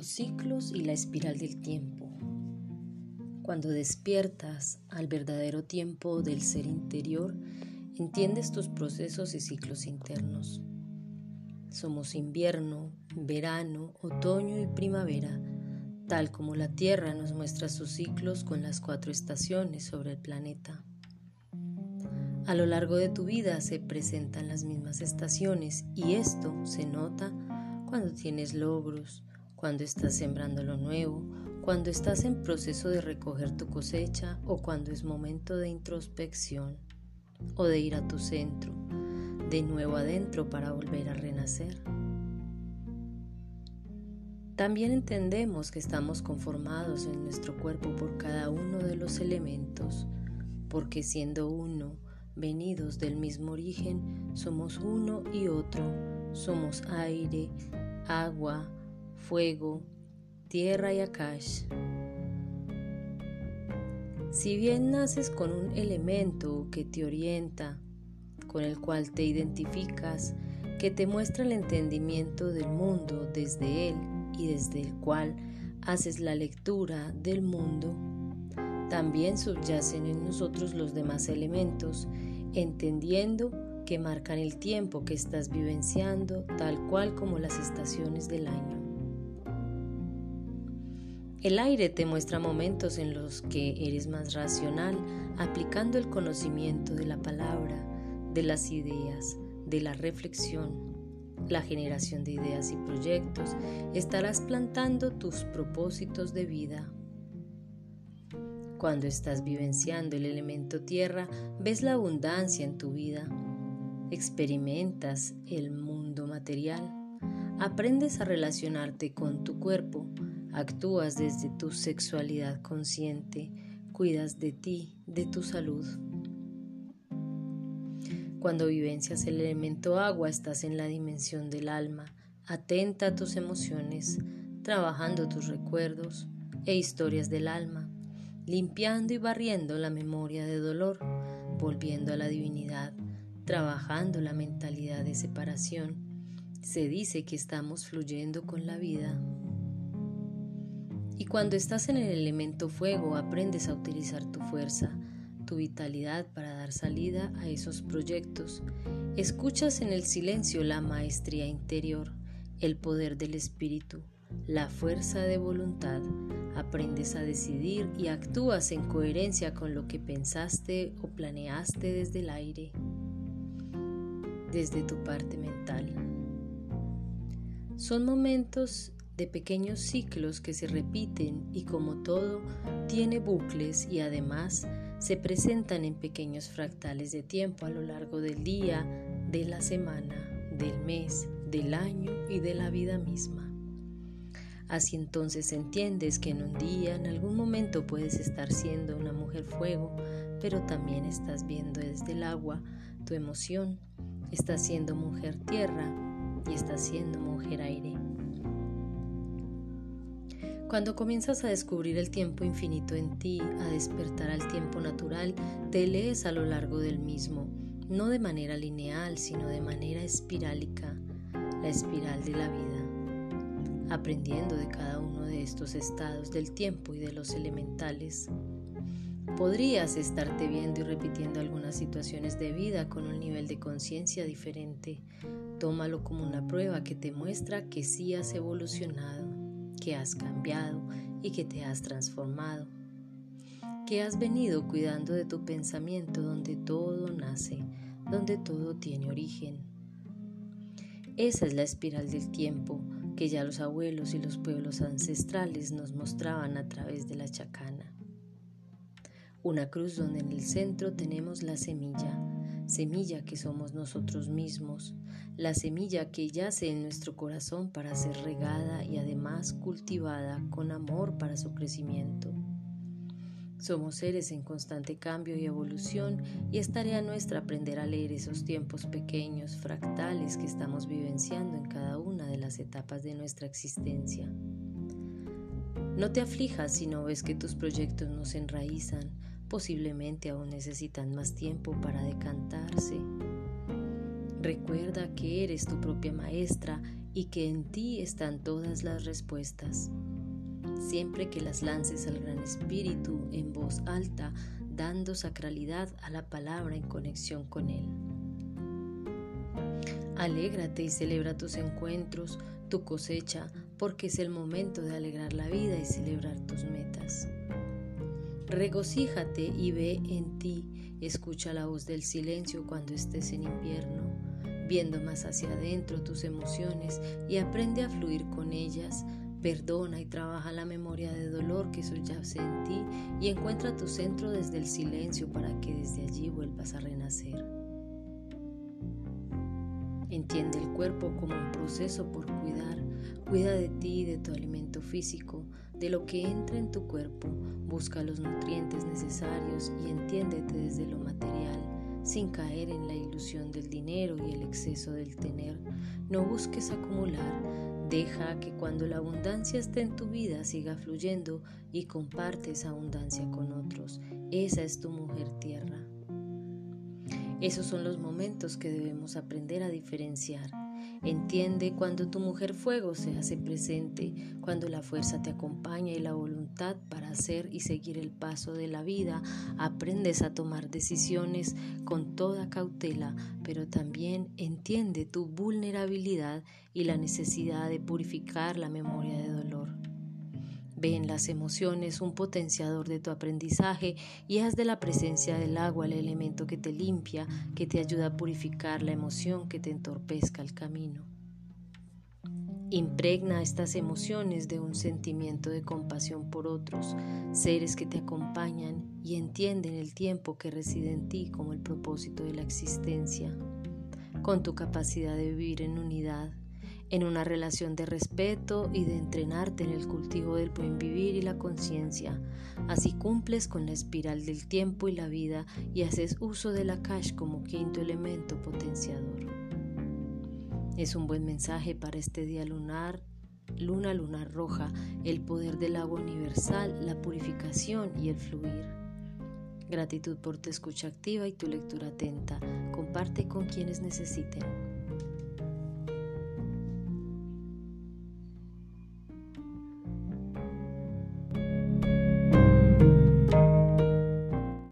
Los ciclos y la espiral del tiempo. Cuando despiertas al verdadero tiempo del ser interior, entiendes tus procesos y ciclos internos. Somos invierno, verano, otoño y primavera, tal como la Tierra nos muestra sus ciclos con las cuatro estaciones sobre el planeta. A lo largo de tu vida se presentan las mismas estaciones y esto se nota cuando tienes logros, cuando estás sembrando lo nuevo, cuando estás en proceso de recoger tu cosecha o cuando es momento de introspección o de ir a tu centro, de nuevo adentro para volver a renacer. También entendemos que estamos conformados en nuestro cuerpo por cada uno de los elementos, porque siendo uno, venidos del mismo origen, somos uno y otro, somos aire, agua, fuego, tierra y akash. Si bien naces con un elemento que te orienta, con el cual te identificas, que te muestra el entendimiento del mundo desde él y desde el cual haces la lectura del mundo, también subyacen en nosotros los demás elementos, entendiendo que marcan el tiempo que estás vivenciando, tal cual como las estaciones del año. El aire te muestra momentos en los que eres más racional, aplicando el conocimiento de la palabra, de las ideas, de la reflexión, la generación de ideas y proyectos. Estarás plantando tus propósitos de vida. Cuando estás vivenciando el elemento tierra, ves la abundancia en tu vida. Experimentas el mundo material. Aprendes a relacionarte con tu cuerpo Actúas desde tu sexualidad consciente, cuidas de ti, de tu salud. Cuando vivencias el elemento agua, estás en la dimensión del alma, atenta a tus emociones, trabajando tus recuerdos e historias del alma, limpiando y barriendo la memoria de dolor, volviendo a la divinidad, trabajando la mentalidad de separación. Se dice que estamos fluyendo con la vida. Y cuando estás en el elemento fuego, aprendes a utilizar tu fuerza, tu vitalidad para dar salida a esos proyectos. Escuchas en el silencio la maestría interior, el poder del espíritu, la fuerza de voluntad. Aprendes a decidir y actúas en coherencia con lo que pensaste o planeaste desde el aire, desde tu parte mental. Son momentos de pequeños ciclos que se repiten y como todo tiene bucles y además se presentan en pequeños fractales de tiempo a lo largo del día, de la semana, del mes, del año y de la vida misma. Así entonces entiendes que en un día, en algún momento puedes estar siendo una mujer fuego, pero también estás viendo desde el agua tu emoción, estás siendo mujer tierra y estás siendo mujer aire. Cuando comienzas a descubrir el tiempo infinito en ti, a despertar al tiempo natural, te lees a lo largo del mismo, no de manera lineal, sino de manera espirálica, la espiral de la vida, aprendiendo de cada uno de estos estados del tiempo y de los elementales. Podrías estarte viendo y repitiendo algunas situaciones de vida con un nivel de conciencia diferente. Tómalo como una prueba que te muestra que sí has evolucionado que has cambiado y que te has transformado, que has venido cuidando de tu pensamiento donde todo nace, donde todo tiene origen. Esa es la espiral del tiempo que ya los abuelos y los pueblos ancestrales nos mostraban a través de la chacana. Una cruz donde en el centro tenemos la semilla, semilla que somos nosotros mismos, la semilla que yace en nuestro corazón para ser regada y además cultivada con amor para su crecimiento. Somos seres en constante cambio y evolución y es tarea nuestra aprender a leer esos tiempos pequeños, fractales que estamos vivenciando en cada una de las etapas de nuestra existencia. No te aflijas si no ves que tus proyectos no se enraizan, posiblemente aún necesitan más tiempo para decantarse. Recuerda que eres tu propia maestra y que en ti están todas las respuestas. Siempre que las lances al Gran Espíritu en voz alta, dando sacralidad a la palabra en conexión con Él. Alégrate y celebra tus encuentros, tu cosecha, porque es el momento de alegrar la vida y celebrar tus metas. Regocíjate y ve en ti, escucha la voz del silencio cuando estés en invierno, viendo más hacia adentro tus emociones y aprende a fluir con ellas. Perdona y trabaja la memoria de dolor que subyace en ti y encuentra tu centro desde el silencio para que desde allí vuelvas a renacer. Entiende el cuerpo como un proceso por cuidar. Cuida de ti, de tu alimento físico, de lo que entra en tu cuerpo. Busca los nutrientes necesarios y entiéndete desde lo material, sin caer en la ilusión del dinero y el exceso del tener. No busques acumular. Deja que cuando la abundancia esté en tu vida siga fluyendo y comparte esa abundancia con otros. Esa es tu mujer tierra. Esos son los momentos que debemos aprender a diferenciar. Entiende cuando tu mujer fuego se hace presente, cuando la fuerza te acompaña y la voluntad para hacer y seguir el paso de la vida, aprendes a tomar decisiones con toda cautela, pero también entiende tu vulnerabilidad y la necesidad de purificar la memoria de dolor. Ve en las emociones un potenciador de tu aprendizaje y haz de la presencia del agua el elemento que te limpia, que te ayuda a purificar la emoción que te entorpezca el camino. Impregna estas emociones de un sentimiento de compasión por otros, seres que te acompañan y entienden el tiempo que reside en ti como el propósito de la existencia, con tu capacidad de vivir en unidad en una relación de respeto y de entrenarte en el cultivo del buen vivir y la conciencia. Así cumples con la espiral del tiempo y la vida y haces uso de la cash como quinto elemento potenciador. Es un buen mensaje para este día lunar, luna lunar roja, el poder del agua universal, la purificación y el fluir. Gratitud por tu escucha activa y tu lectura atenta. Comparte con quienes necesiten.